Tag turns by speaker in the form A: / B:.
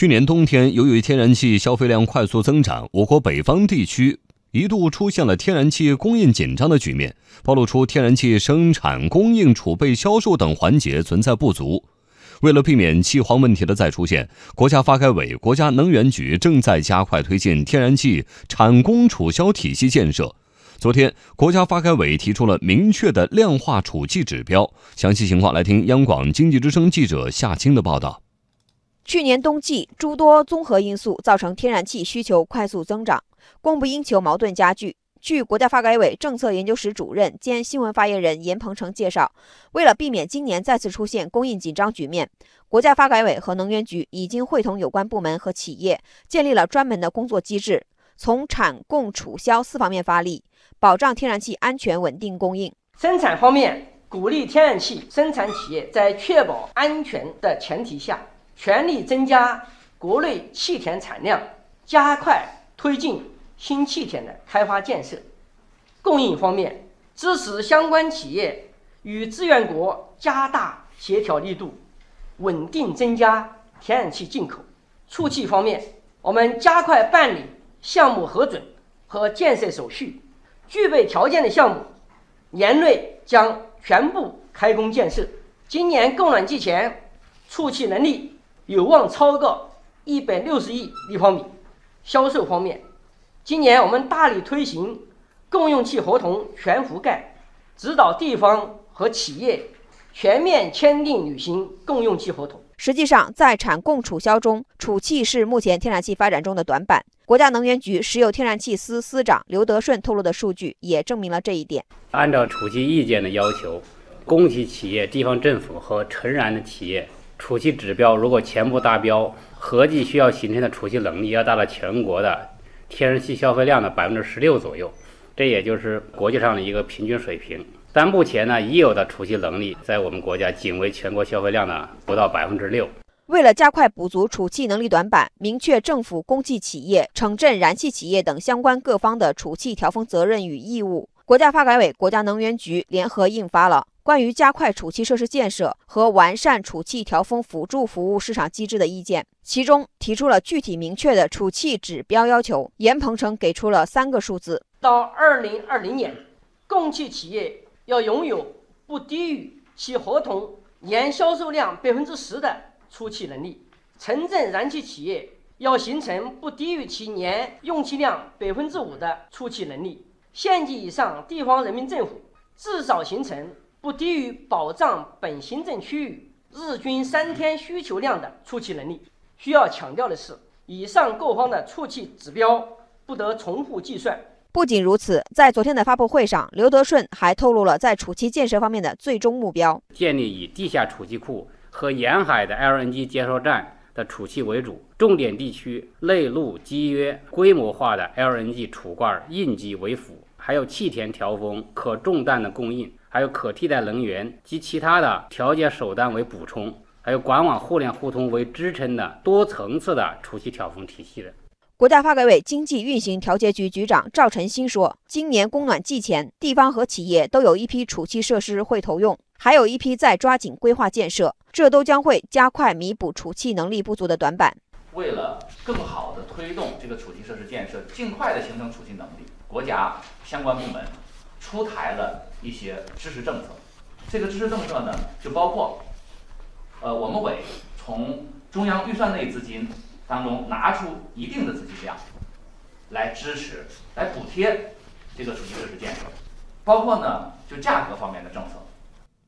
A: 去年冬天，由于天然气消费量快速增长，我国北方地区一度出现了天然气供应紧张的局面，暴露出天然气生产、供应、储备、销售等环节存在不足。为了避免气荒问题的再出现，国家发改委、国家能源局正在加快推进天然气产供储销体系建设。昨天，国家发改委提出了明确的量化储气指标。详细情况，来听央广经济之声记者夏青的报道。
B: 去年冬季，诸多综合因素造成天然气需求快速增长，供不应求矛盾加剧。据国家发改委政策研究室主任兼新闻发言人严鹏程介绍，为了避免今年再次出现供应紧张局面，国家发改委和能源局已经会同有关部门和企业建立了专门的工作机制，从产、供、储、销四方面发力，保障天然气安全稳定供应。
C: 生产方面，鼓励天然气生产企业在确保安全的前提下。全力增加国内气田产量，加快推进新气田的开发建设。供应方面，支持相关企业与资源国加大协调力度，稳定增加天然气进口。储气方面，我们加快办理项目核准和建设手续，具备条件的项目，年内将全部开工建设。今年供暖季前，储气能力。有望超过一百六十亿立方米。销售方面，今年我们大力推行共用气合同全覆盖，指导地方和企业全面签订履行共用气合同。
B: 实际上，在产供储销中，储气是目前天然气发展中的短板。国家能源局石油天然气司司长刘德顺透露的数据也证明了这一点。
D: 按照储气意见的要求，供气企业、地方政府和承燃的企业。储气指标如果全部达标，合计需要形成的储气能力要达到全国的天然气消费量的百分之十六左右，这也就是国际上的一个平均水平。但目前呢，已有的储气能力在我们国家仅为全国消费量的不到百分之六。
B: 为了加快补足储气能力短板，明确政府、公企企业、城镇燃气企业等相关各方的储气调峰责任与义务，国家发改委、国家能源局联合印发了。关于加快储气设施建设和完善储气调峰辅助服务市场机制的意见，其中提出了具体明确的储气指标要求。严鹏程给出了三个数字：
C: 到二零二零年，供气企业要拥有不低于其合同年销售量百分之十的储气能力；城镇燃气企业要形成不低于其年用气量百分之五的储气能力；县级以上地方人民政府至少形成。不低于保障本行政区域日均三天需求量的储气能力。需要强调的是，以上各方的储气指标不得重复计算。
B: 不仅如此，在昨天的发布会上，刘德顺还透露了在储气建设方面的最终目标：
D: 建立以地下储气库和沿海的 LNG 接收站的储气为主，重点地区内陆集约规模化的 LNG 储罐应急为辅，还有气田调峰、可重担的供应。还有可替代能源及其他的调节手段为补充，还有管网互联互通为支撑的多层次的储气调峰体系的。
B: 国家发改委经济运行调节局局长赵晨新说，今年供暖季前，地方和企业都有一批储气设施会投用，还有一批在抓紧规划建设，这都将会加快弥补储气能力不足的短板。
E: 为了更好地推动这个储气设施建设，尽快地形成储气能力，国家相关部门。出台了一些支持政策，这个支持政策呢，就包括，呃，我们委从中央预算内资金当中拿出一定的资金量，来支持、来补贴这个储气设施建设，包括呢，就价格方面的政策。